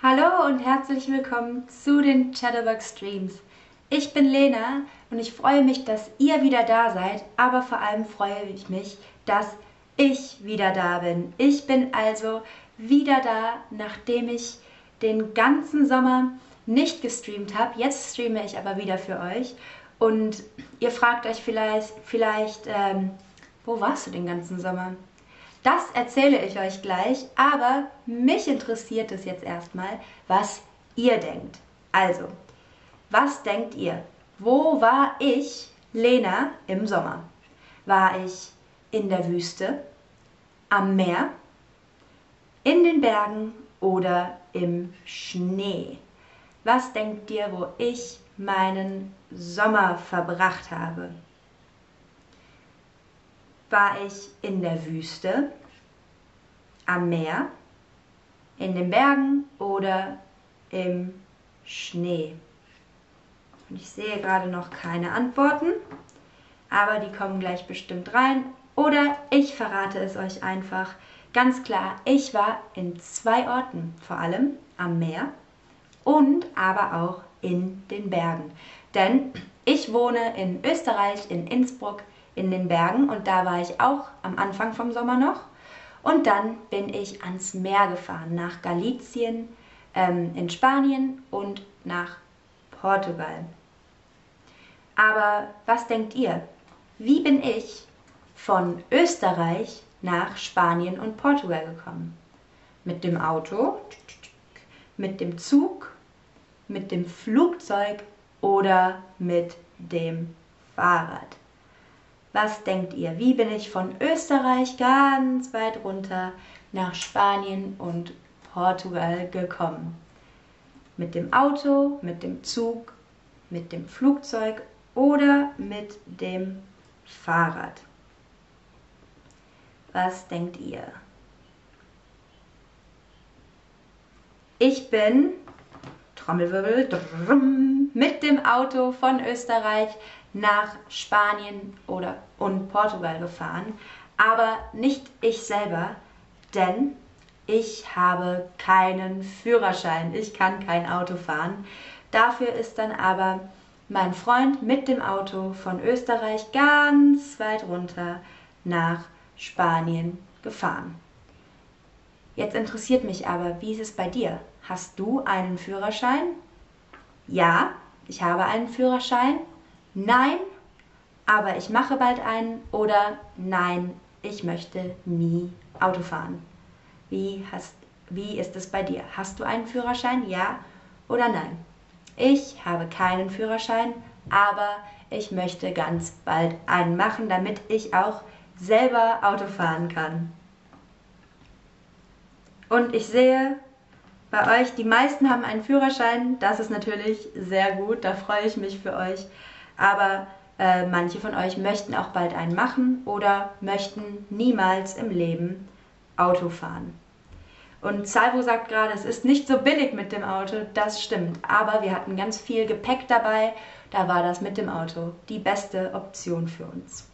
Hallo und herzlich willkommen zu den Chatterbug Streams. Ich bin Lena und ich freue mich, dass ihr wieder da seid, aber vor allem freue ich mich, dass ich wieder da bin. Ich bin also wieder da, nachdem ich den ganzen Sommer nicht gestreamt habe. Jetzt streame ich aber wieder für euch. Und ihr fragt euch vielleicht, vielleicht ähm, wo warst du den ganzen Sommer? Das erzähle ich euch gleich, aber mich interessiert es jetzt erstmal, was ihr denkt. Also, was denkt ihr? Wo war ich, Lena, im Sommer? War ich in der Wüste, am Meer, in den Bergen oder im Schnee? Was denkt ihr, wo ich meinen Sommer verbracht habe? War ich in der Wüste, am Meer, in den Bergen oder im Schnee? Und ich sehe gerade noch keine Antworten, aber die kommen gleich bestimmt rein. Oder ich verrate es euch einfach. Ganz klar, ich war in zwei Orten, vor allem am Meer und aber auch in den Bergen. Denn ich wohne in Österreich, in Innsbruck, in den Bergen und da war ich auch am Anfang vom Sommer noch. Und dann bin ich ans Meer gefahren, nach Galicien, ähm, in Spanien und nach Portugal. Aber was denkt ihr? Wie bin ich von Österreich nach Spanien und Portugal gekommen? Mit dem Auto, mit dem Zug, mit dem Flugzeug oder mit dem Fahrrad? Was denkt ihr? Wie bin ich von Österreich ganz weit runter nach Spanien und Portugal gekommen? Mit dem Auto, mit dem Zug, mit dem Flugzeug oder mit dem Fahrrad? Was denkt ihr? Ich bin, Trommelwirbel, mit dem Auto von Österreich nach Spanien oder und Portugal gefahren, aber nicht ich selber, denn ich habe keinen Führerschein. Ich kann kein Auto fahren. Dafür ist dann aber mein Freund mit dem Auto von Österreich ganz weit runter nach Spanien gefahren. Jetzt interessiert mich aber, wie ist es bei dir? Hast du einen Führerschein? Ja, ich habe einen Führerschein Nein, aber ich mache bald einen oder Nein, ich möchte nie Auto fahren. Wie, hast, wie ist es bei dir? Hast du einen Führerschein? Ja oder nein? Ich habe keinen Führerschein, aber ich möchte ganz bald einen machen, damit ich auch selber Auto fahren kann. Und ich sehe bei euch, die meisten haben einen Führerschein. Das ist natürlich sehr gut, da freue ich mich für euch aber äh, manche von euch möchten auch bald einen machen oder möchten niemals im Leben Auto fahren. Und Salvo sagt gerade, es ist nicht so billig mit dem Auto. Das stimmt. Aber wir hatten ganz viel Gepäck dabei. Da war das mit dem Auto die beste Option für uns.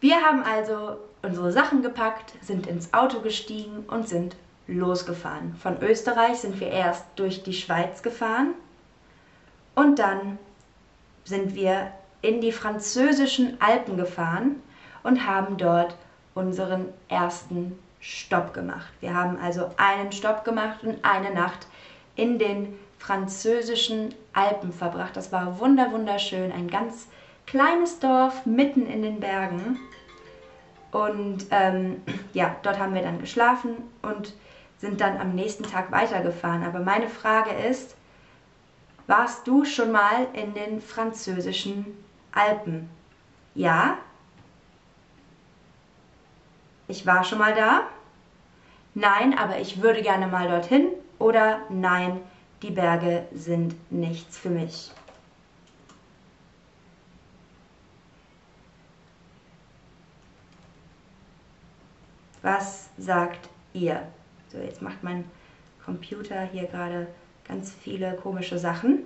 Wir haben also unsere Sachen gepackt, sind ins Auto gestiegen und sind losgefahren. Von Österreich sind wir erst durch die Schweiz gefahren und dann sind wir in die französischen Alpen gefahren und haben dort unseren ersten Stopp gemacht. Wir haben also einen Stopp gemacht und eine Nacht in den französischen Alpen verbracht. Das war wunder wunderschön, ein ganz kleines Dorf mitten in den Bergen. Und ähm, ja, dort haben wir dann geschlafen und sind dann am nächsten Tag weitergefahren. Aber meine Frage ist, warst du schon mal in den französischen Alpen? Ja? Ich war schon mal da? Nein, aber ich würde gerne mal dorthin. Oder nein, die Berge sind nichts für mich. Was sagt ihr? So, jetzt macht mein Computer hier gerade ganz viele komische Sachen.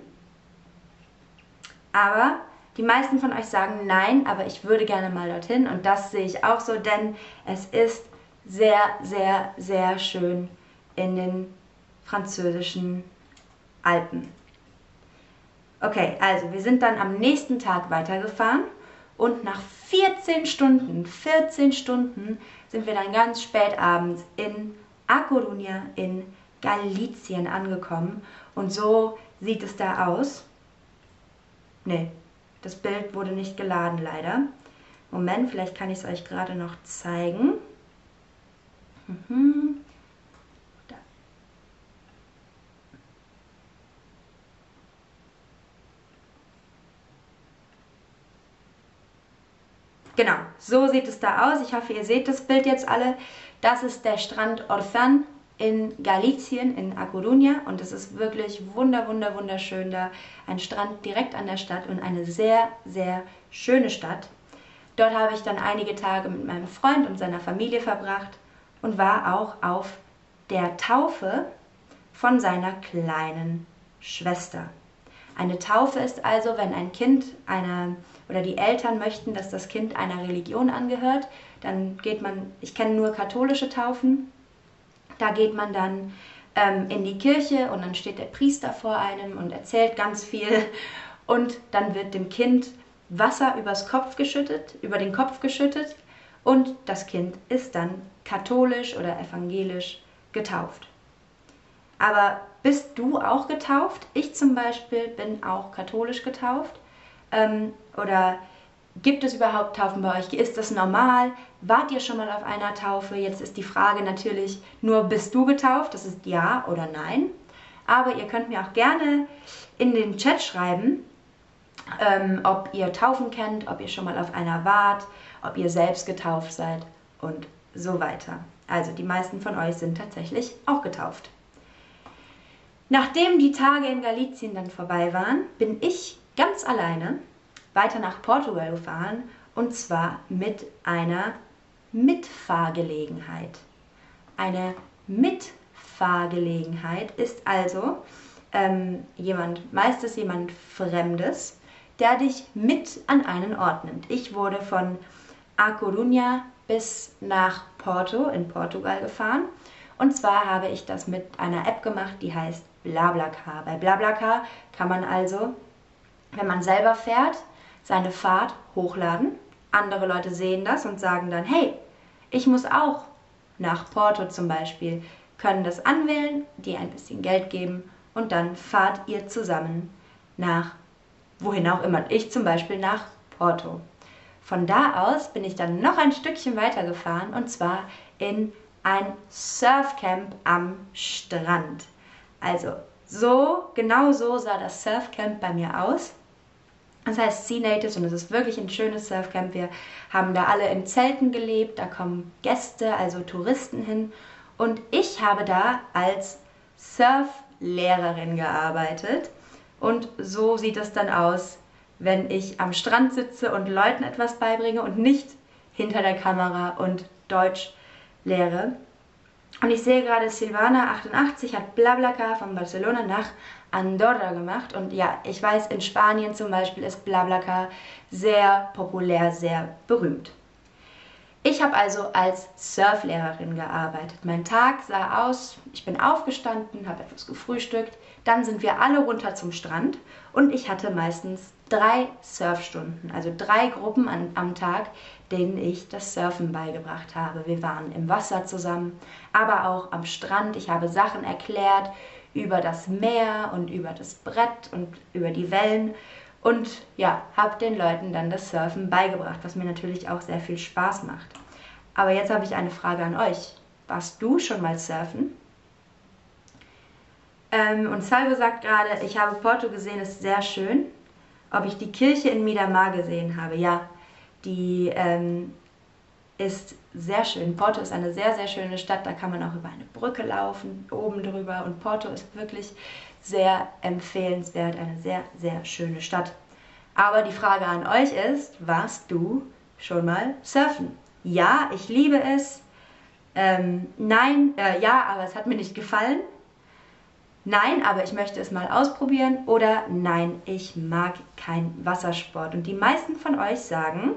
Aber die meisten von euch sagen nein, aber ich würde gerne mal dorthin und das sehe ich auch so, denn es ist sehr, sehr, sehr schön in den französischen Alpen. Okay, also wir sind dann am nächsten Tag weitergefahren und nach 14 Stunden, 14 Stunden sind wir dann ganz spät abends in A Coruña in Galizien angekommen und so sieht es da aus. Ne, das Bild wurde nicht geladen leider. Moment, vielleicht kann ich es euch gerade noch zeigen. Mhm. Genau, so sieht es da aus. Ich hoffe, ihr seht das Bild jetzt alle. Das ist der Strand Orfan in Galicien, in A Coruña. Und es ist wirklich wunder, wunder, wunderschön da. Ein Strand direkt an der Stadt und eine sehr, sehr schöne Stadt. Dort habe ich dann einige Tage mit meinem Freund und seiner Familie verbracht und war auch auf der Taufe von seiner kleinen Schwester. Eine Taufe ist also, wenn ein Kind einer oder die Eltern möchten, dass das Kind einer Religion angehört, dann geht man, ich kenne nur katholische Taufen, da geht man dann ähm, in die Kirche und dann steht der Priester vor einem und erzählt ganz viel und dann wird dem Kind Wasser übers Kopf geschüttet, über den Kopf geschüttet und das Kind ist dann katholisch oder evangelisch getauft. Aber bist du auch getauft? Ich zum Beispiel bin auch katholisch getauft. Ähm, oder gibt es überhaupt Taufen bei euch? Ist das normal? Wart ihr schon mal auf einer Taufe? Jetzt ist die Frage natürlich nur, bist du getauft? Das ist ja oder nein. Aber ihr könnt mir auch gerne in den Chat schreiben, ähm, ob ihr Taufen kennt, ob ihr schon mal auf einer wart, ob ihr selbst getauft seid und so weiter. Also die meisten von euch sind tatsächlich auch getauft. Nachdem die Tage in Galizien dann vorbei waren, bin ich ganz alleine weiter nach Portugal gefahren und zwar mit einer Mitfahrgelegenheit. Eine Mitfahrgelegenheit ist also ähm, jemand, meistens jemand Fremdes, der dich mit an einen Ort nimmt. Ich wurde von A Coruña bis nach Porto in Portugal gefahren. Und zwar habe ich das mit einer App gemacht, die heißt BlaBlaCar. Bei BlaBlaCar kann man also, wenn man selber fährt, seine Fahrt hochladen. Andere Leute sehen das und sagen dann, hey, ich muss auch nach Porto zum Beispiel, können das anwählen, dir ein bisschen Geld geben und dann fahrt ihr zusammen nach wohin auch immer. Ich zum Beispiel nach Porto. Von da aus bin ich dann noch ein Stückchen weiter gefahren und zwar in ein Surfcamp am Strand. Also so, genau so sah das Surfcamp bei mir aus. Das heißt Sea Natives und es ist wirklich ein schönes Surfcamp. Wir haben da alle in Zelten gelebt, da kommen Gäste, also Touristen hin. Und ich habe da als Surflehrerin gearbeitet. Und so sieht es dann aus, wenn ich am Strand sitze und Leuten etwas beibringe und nicht hinter der Kamera und Deutsch lehre. Und ich sehe gerade, Silvana88 hat Blablacar von Barcelona nach Andorra gemacht. Und ja, ich weiß, in Spanien zum Beispiel ist Blablacar sehr populär, sehr berühmt. Ich habe also als Surflehrerin gearbeitet. Mein Tag sah aus, ich bin aufgestanden, habe etwas gefrühstückt, dann sind wir alle runter zum Strand und ich hatte meistens drei Surfstunden, also drei Gruppen an, am Tag, denen ich das Surfen beigebracht habe. Wir waren im Wasser zusammen, aber auch am Strand. Ich habe Sachen erklärt über das Meer und über das Brett und über die Wellen und ja, habe den Leuten dann das Surfen beigebracht, was mir natürlich auch sehr viel Spaß macht. Aber jetzt habe ich eine Frage an euch. Warst du schon mal surfen? Ähm, und Salvo sagt gerade, ich habe Porto gesehen, ist sehr schön. Ob ich die Kirche in Miramar gesehen habe? Ja, die ähm, ist sehr schön. Porto ist eine sehr, sehr schöne Stadt. Da kann man auch über eine Brücke laufen, oben drüber. Und Porto ist wirklich sehr empfehlenswert, eine sehr, sehr schöne Stadt. Aber die Frage an euch ist, warst du schon mal surfen? Ja, ich liebe es. Ähm, nein, äh, ja, aber es hat mir nicht gefallen. Nein, aber ich möchte es mal ausprobieren. Oder nein, ich mag kein Wassersport. Und die meisten von euch sagen,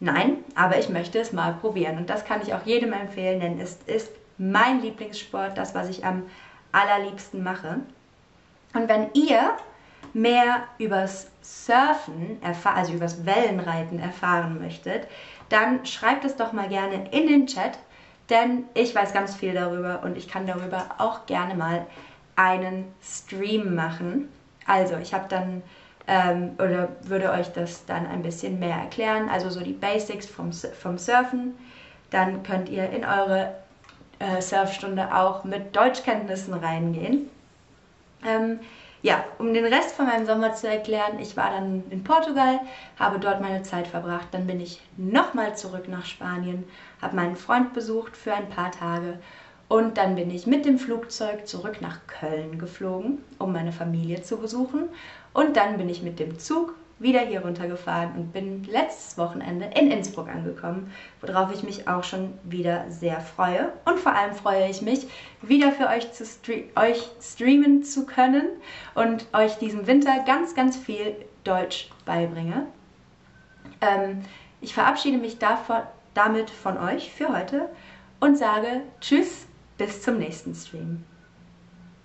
nein, aber ich möchte es mal probieren. Und das kann ich auch jedem empfehlen, denn es ist mein Lieblingssport, das, was ich am allerliebsten mache. Und wenn ihr mehr übers Surfen, also übers Wellenreiten erfahren möchtet, dann schreibt es doch mal gerne in den Chat, denn ich weiß ganz viel darüber und ich kann darüber auch gerne mal einen Stream machen. Also ich habe dann ähm, oder würde euch das dann ein bisschen mehr erklären, also so die Basics vom, vom Surfen. Dann könnt ihr in eure äh, Surfstunde auch mit Deutschkenntnissen reingehen. Ähm, ja, um den Rest von meinem Sommer zu erklären, ich war dann in Portugal, habe dort meine Zeit verbracht, dann bin ich nochmal zurück nach Spanien, habe meinen Freund besucht für ein paar Tage und dann bin ich mit dem Flugzeug zurück nach Köln geflogen, um meine Familie zu besuchen und dann bin ich mit dem Zug wieder hier runtergefahren und bin letztes Wochenende in Innsbruck angekommen, worauf ich mich auch schon wieder sehr freue. Und vor allem freue ich mich, wieder für euch, zu stre euch streamen zu können und euch diesen Winter ganz, ganz viel Deutsch beibringe. Ähm, ich verabschiede mich davon, damit von euch für heute und sage Tschüss, bis zum nächsten Stream.